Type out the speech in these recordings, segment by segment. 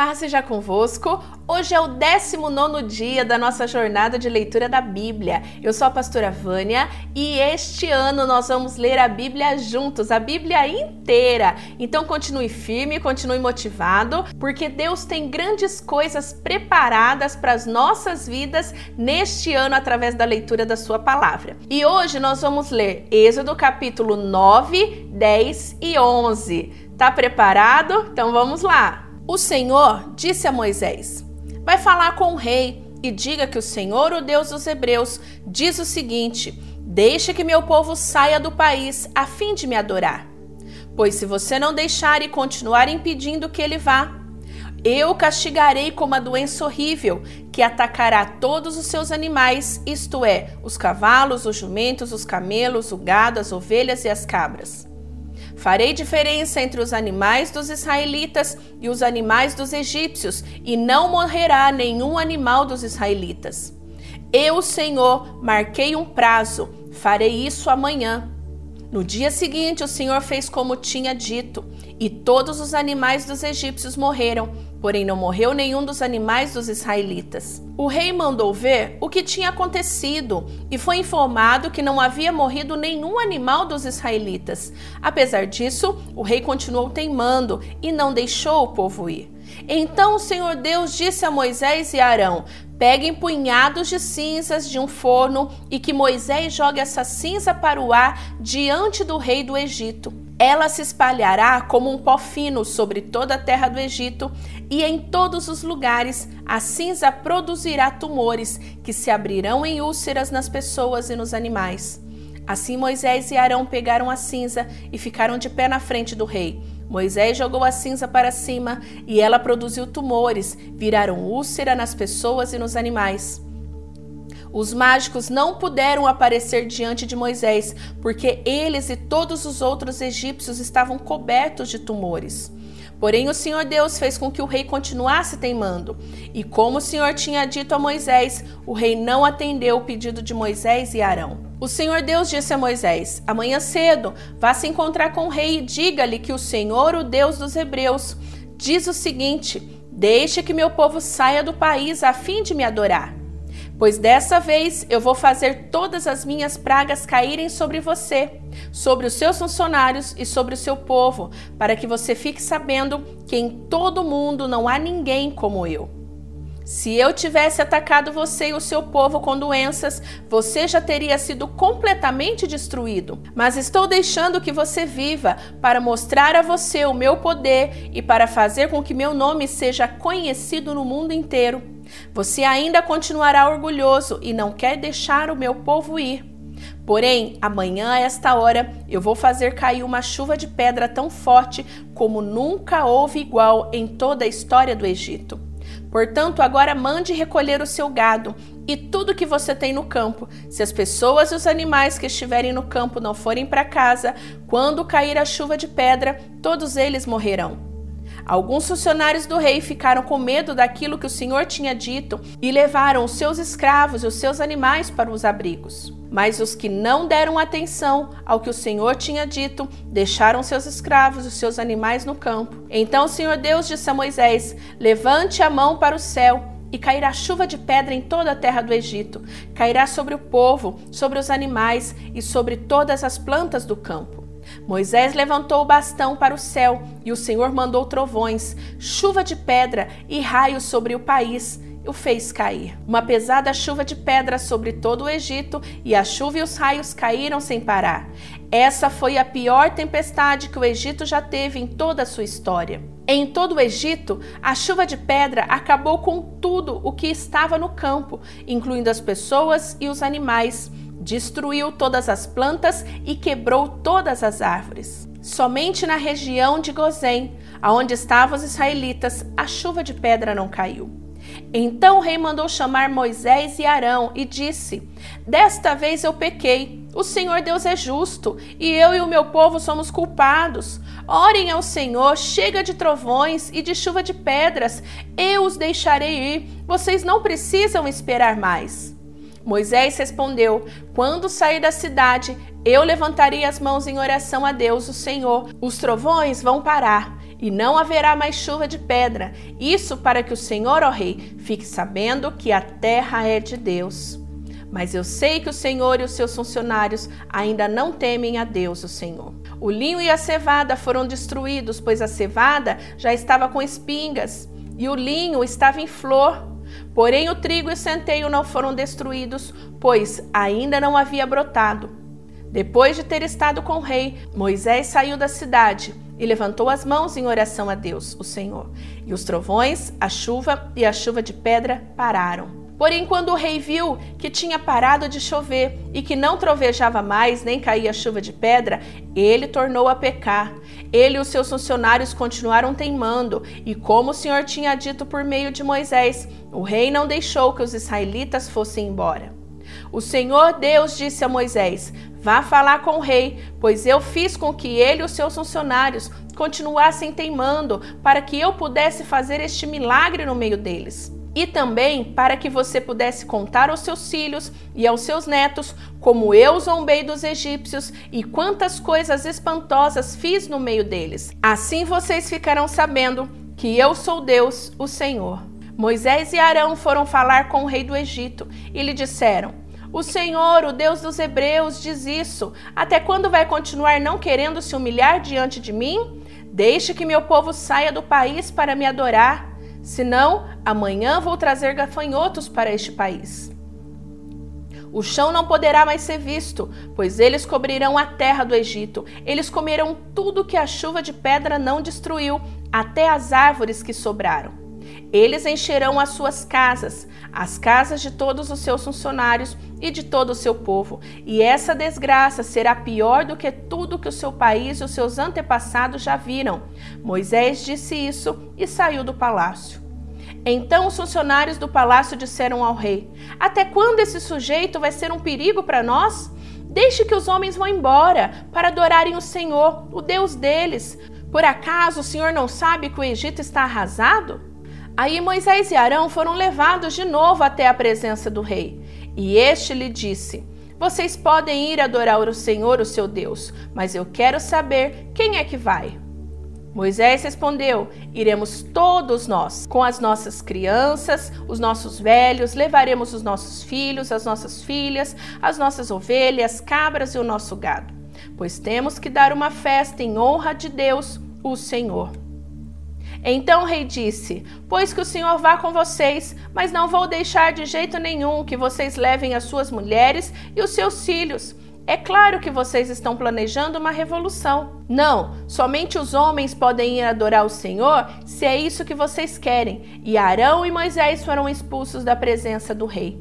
Paz seja convosco. Hoje é o 19 dia da nossa jornada de leitura da Bíblia. Eu sou a pastora Vânia e este ano nós vamos ler a Bíblia juntos, a Bíblia inteira. Então continue firme, continue motivado, porque Deus tem grandes coisas preparadas para as nossas vidas neste ano através da leitura da Sua palavra. E hoje nós vamos ler Êxodo capítulo 9, 10 e 11. Tá preparado? Então vamos lá! O Senhor disse a Moisés: Vai falar com o rei e diga que o Senhor, o Deus dos Hebreus, diz o seguinte: Deixe que meu povo saia do país a fim de me adorar. Pois se você não deixar e continuar impedindo que ele vá, eu castigarei com uma doença horrível que atacará todos os seus animais, isto é, os cavalos, os jumentos, os camelos, o gado, as ovelhas e as cabras. Farei diferença entre os animais dos israelitas e os animais dos egípcios, e não morrerá nenhum animal dos israelitas. Eu, Senhor, marquei um prazo, farei isso amanhã. No dia seguinte, o Senhor fez como tinha dito, e todos os animais dos egípcios morreram Porém, não morreu nenhum dos animais dos israelitas. O rei mandou ver o que tinha acontecido e foi informado que não havia morrido nenhum animal dos israelitas. Apesar disso, o rei continuou teimando e não deixou o povo ir. Então o Senhor Deus disse a Moisés e Arão: Peguem punhados de cinzas de um forno e que Moisés jogue essa cinza para o ar diante do rei do Egito. Ela se espalhará como um pó fino sobre toda a terra do Egito, e em todos os lugares a cinza produzirá tumores que se abrirão em úlceras nas pessoas e nos animais. Assim Moisés e Arão pegaram a cinza e ficaram de pé na frente do rei. Moisés jogou a cinza para cima e ela produziu tumores, viraram úlcera nas pessoas e nos animais. Os mágicos não puderam aparecer diante de Moisés, porque eles e todos os outros egípcios estavam cobertos de tumores. Porém, o Senhor Deus fez com que o rei continuasse teimando. E como o Senhor tinha dito a Moisés, o rei não atendeu o pedido de Moisés e Arão. O Senhor Deus disse a Moisés: Amanhã cedo, vá se encontrar com o rei e diga-lhe que o Senhor, o Deus dos Hebreus, diz o seguinte: Deixe que meu povo saia do país a fim de me adorar. Pois dessa vez eu vou fazer todas as minhas pragas caírem sobre você, sobre os seus funcionários e sobre o seu povo, para que você fique sabendo que em todo o mundo não há ninguém como eu. Se eu tivesse atacado você e o seu povo com doenças, você já teria sido completamente destruído. Mas estou deixando que você viva para mostrar a você o meu poder e para fazer com que meu nome seja conhecido no mundo inteiro. Você ainda continuará orgulhoso e não quer deixar o meu povo ir. Porém, amanhã a esta hora eu vou fazer cair uma chuva de pedra tão forte como nunca houve igual em toda a história do Egito. Portanto, agora mande recolher o seu gado e tudo que você tem no campo. Se as pessoas e os animais que estiverem no campo não forem para casa, quando cair a chuva de pedra, todos eles morrerão. Alguns funcionários do rei ficaram com medo daquilo que o Senhor tinha dito e levaram os seus escravos e os seus animais para os abrigos. Mas os que não deram atenção ao que o Senhor tinha dito, deixaram seus escravos e seus animais no campo. Então o Senhor Deus disse a Moisés: Levante a mão para o céu e cairá chuva de pedra em toda a terra do Egito. Cairá sobre o povo, sobre os animais e sobre todas as plantas do campo. Moisés levantou o bastão para o céu e o Senhor mandou trovões, chuva de pedra e raios sobre o país o fez cair. Uma pesada chuva de pedra sobre todo o Egito e a chuva e os raios caíram sem parar. Essa foi a pior tempestade que o Egito já teve em toda a sua história. Em todo o Egito, a chuva de pedra acabou com tudo o que estava no campo, incluindo as pessoas e os animais destruiu todas as plantas e quebrou todas as árvores. Somente na região de Gozém, aonde estavam os israelitas, a chuva de pedra não caiu. Então o rei mandou chamar Moisés e Arão e disse: Desta vez eu pequei. O Senhor Deus é justo e eu e o meu povo somos culpados. Orem ao Senhor, chega de trovões e de chuva de pedras. Eu os deixarei ir. Vocês não precisam esperar mais. Moisés respondeu: Quando sair da cidade, eu levantarei as mãos em oração a Deus, o Senhor. Os trovões vão parar e não haverá mais chuva de pedra. Isso para que o Senhor, ó rei, fique sabendo que a terra é de Deus. Mas eu sei que o Senhor e os seus funcionários ainda não temem a Deus, o Senhor. O linho e a cevada foram destruídos, pois a cevada já estava com espingas e o linho estava em flor. Porém, o trigo e o centeio não foram destruídos, pois ainda não havia brotado. Depois de ter estado com o rei, Moisés saiu da cidade e levantou as mãos em oração a Deus, o Senhor. E os trovões, a chuva e a chuva de pedra pararam. Porém, quando o rei viu que tinha parado de chover e que não trovejava mais, nem caía chuva de pedra, ele tornou a pecar. Ele e os seus funcionários continuaram teimando, e como o Senhor tinha dito por meio de Moisés, o rei não deixou que os israelitas fossem embora. O Senhor Deus disse a Moisés: Vá falar com o rei, pois eu fiz com que ele e os seus funcionários continuassem teimando, para que eu pudesse fazer este milagre no meio deles e também para que você pudesse contar aos seus filhos e aos seus netos como eu zombei dos egípcios e quantas coisas espantosas fiz no meio deles. Assim vocês ficarão sabendo que eu sou Deus, o Senhor. Moisés e Arão foram falar com o rei do Egito e lhe disseram: O Senhor, o Deus dos Hebreus, diz isso. Até quando vai continuar não querendo se humilhar diante de mim? Deixe que meu povo saia do país para me adorar. Senão, amanhã vou trazer gafanhotos para este país. O chão não poderá mais ser visto, pois eles cobrirão a terra do Egito. Eles comerão tudo que a chuva de pedra não destruiu, até as árvores que sobraram. Eles encherão as suas casas, as casas de todos os seus funcionários e de todo o seu povo, e essa desgraça será pior do que tudo que o seu país e os seus antepassados já viram. Moisés disse isso e saiu do palácio. Então os funcionários do palácio disseram ao rei: Até quando esse sujeito vai ser um perigo para nós? Deixe que os homens vão embora para adorarem o Senhor, o Deus deles. Por acaso o Senhor não sabe que o Egito está arrasado? Aí Moisés e Arão foram levados de novo até a presença do rei. E este lhe disse: Vocês podem ir adorar o Senhor, o seu Deus, mas eu quero saber quem é que vai. Moisés respondeu: Iremos todos nós, com as nossas crianças, os nossos velhos, levaremos os nossos filhos, as nossas filhas, as nossas ovelhas, cabras e o nosso gado, pois temos que dar uma festa em honra de Deus, o Senhor. Então o rei disse: Pois que o Senhor vá com vocês, mas não vou deixar de jeito nenhum que vocês levem as suas mulheres e os seus filhos. É claro que vocês estão planejando uma revolução. Não, somente os homens podem ir adorar o Senhor se é isso que vocês querem. E Arão e Moisés foram expulsos da presença do rei.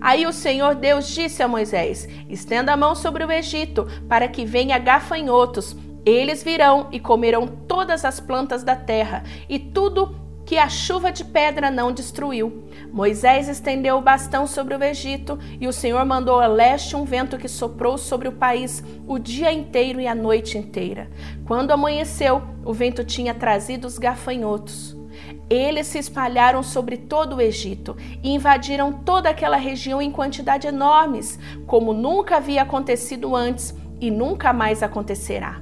Aí o Senhor Deus disse a Moisés: Estenda a mão sobre o Egito, para que venha gafanhotos eles virão e comerão todas as plantas da terra e tudo que a chuva de pedra não destruiu. Moisés estendeu o bastão sobre o Egito e o Senhor mandou a leste um vento que soprou sobre o país o dia inteiro e a noite inteira. Quando amanheceu, o vento tinha trazido os gafanhotos. Eles se espalharam sobre todo o Egito e invadiram toda aquela região em quantidade enormes, como nunca havia acontecido antes e nunca mais acontecerá.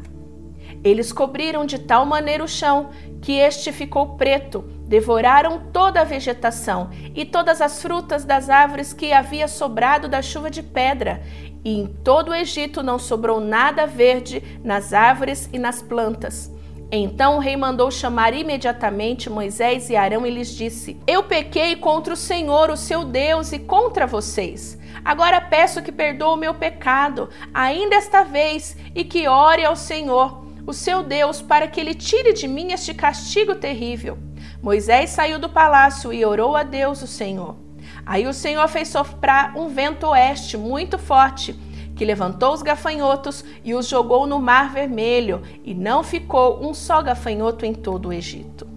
Eles cobriram de tal maneira o chão que este ficou preto, devoraram toda a vegetação e todas as frutas das árvores que havia sobrado da chuva de pedra, e em todo o Egito não sobrou nada verde nas árvores e nas plantas. Então o rei mandou chamar imediatamente Moisés e Arão e lhes disse: Eu pequei contra o Senhor, o seu Deus, e contra vocês. Agora peço que perdoe o meu pecado, ainda esta vez, e que ore ao Senhor o seu Deus, para que ele tire de mim este castigo terrível. Moisés saiu do palácio e orou a Deus, o Senhor. Aí o Senhor fez soprar um vento oeste muito forte, que levantou os gafanhotos e os jogou no Mar Vermelho, e não ficou um só gafanhoto em todo o Egito.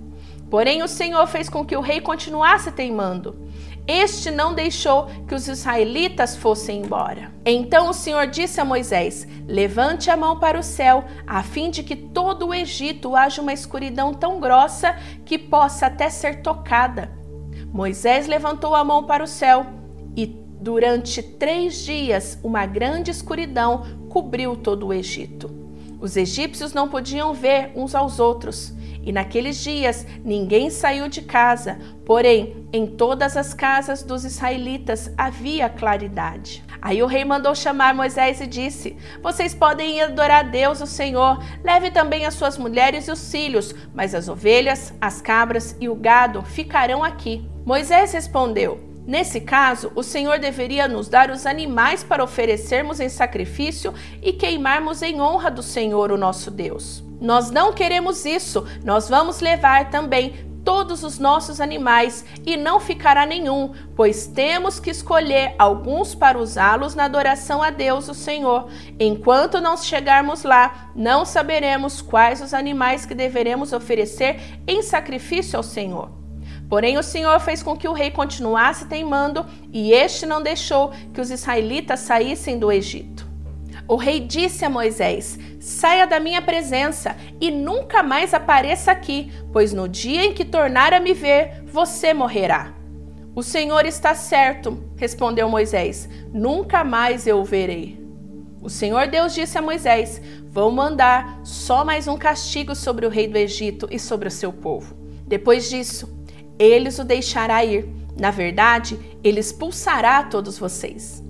Porém, o Senhor fez com que o rei continuasse teimando. Este não deixou que os israelitas fossem embora. Então o Senhor disse a Moisés: Levante a mão para o céu, a fim de que todo o Egito haja uma escuridão tão grossa que possa até ser tocada. Moisés levantou a mão para o céu e durante três dias uma grande escuridão cobriu todo o Egito. Os egípcios não podiam ver uns aos outros E naqueles dias ninguém saiu de casa, porém em todas as casas dos israelitas havia claridade. Aí o rei mandou chamar Moisés e disse: Vocês podem adorar a Deus, o Senhor. Leve também as suas mulheres e os filhos, mas as ovelhas, as cabras e o gado ficarão aqui. Moisés respondeu: Nesse caso, o Senhor deveria nos dar os animais para oferecermos em sacrifício e queimarmos em honra do Senhor, o nosso Deus. Nós não queremos isso, nós vamos levar também todos os nossos animais e não ficará nenhum, pois temos que escolher alguns para usá-los na adoração a Deus, o Senhor. Enquanto não chegarmos lá, não saberemos quais os animais que deveremos oferecer em sacrifício ao Senhor. Porém, o Senhor fez com que o rei continuasse teimando, e este não deixou que os israelitas saíssem do Egito. O rei disse a Moisés: Saia da minha presença e nunca mais apareça aqui, pois no dia em que tornar a me ver, você morrerá. O Senhor está certo, respondeu Moisés: Nunca mais eu o verei. O Senhor Deus disse a Moisés: Vou mandar só mais um castigo sobre o rei do Egito e sobre o seu povo. Depois disso, eles o deixará ir. Na verdade, ele expulsará todos vocês.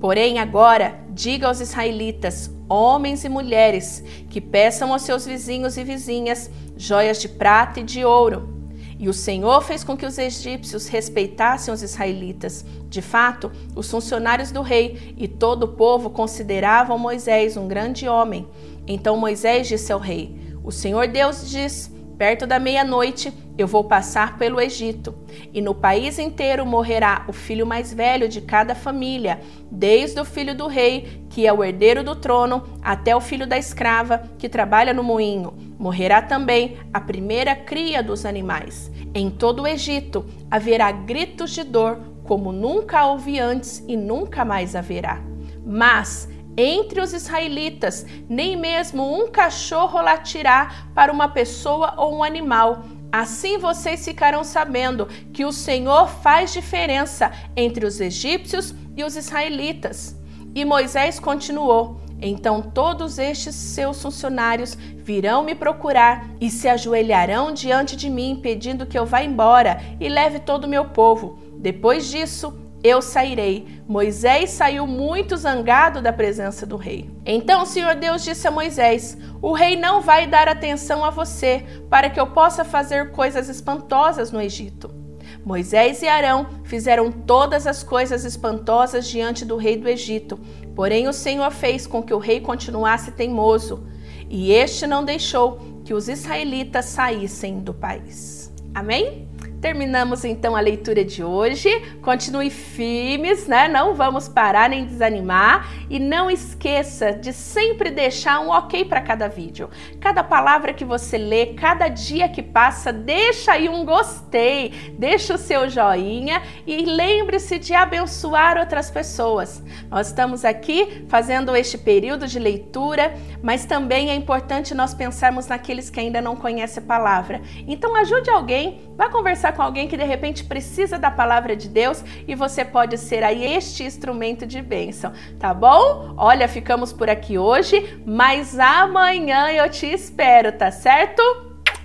Porém, agora, diga aos israelitas, homens e mulheres, que peçam aos seus vizinhos e vizinhas joias de prata e de ouro. E o Senhor fez com que os egípcios respeitassem os israelitas. De fato, os funcionários do rei e todo o povo consideravam Moisés um grande homem. Então Moisés disse ao rei: O Senhor Deus diz: Perto da meia-noite eu vou passar pelo Egito, e no país inteiro morrerá o filho mais velho de cada família, desde o filho do rei, que é o herdeiro do trono, até o filho da escrava, que trabalha no moinho. Morrerá também a primeira cria dos animais. Em todo o Egito haverá gritos de dor, como nunca houve antes e nunca mais haverá. Mas entre os israelitas, nem mesmo um cachorro latirá para uma pessoa ou um animal. Assim vocês ficarão sabendo que o Senhor faz diferença entre os egípcios e os israelitas. E Moisés continuou: Então todos estes seus funcionários virão me procurar e se ajoelharão diante de mim, pedindo que eu vá embora e leve todo o meu povo. Depois disso, eu sairei. Moisés saiu muito zangado da presença do rei. Então o Senhor Deus disse a Moisés: O rei não vai dar atenção a você, para que eu possa fazer coisas espantosas no Egito. Moisés e Arão fizeram todas as coisas espantosas diante do rei do Egito. Porém, o Senhor fez com que o rei continuasse teimoso, e este não deixou que os israelitas saíssem do país. Amém? Terminamos então a leitura de hoje. Continue firmes, né? Não vamos parar nem desanimar e não esqueça de sempre deixar um OK para cada vídeo. Cada palavra que você lê, cada dia que passa, deixa aí um gostei, deixa o seu joinha e lembre-se de abençoar outras pessoas. Nós estamos aqui fazendo este período de leitura, mas também é importante nós pensarmos naqueles que ainda não conhecem a palavra. Então ajude alguém, vá conversar com alguém que de repente precisa da palavra de Deus e você pode ser aí este instrumento de bênção, tá bom? Olha, ficamos por aqui hoje, mas amanhã eu te espero, tá certo?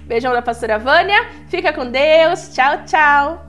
Beijão da pastora Vânia, fica com Deus, tchau, tchau!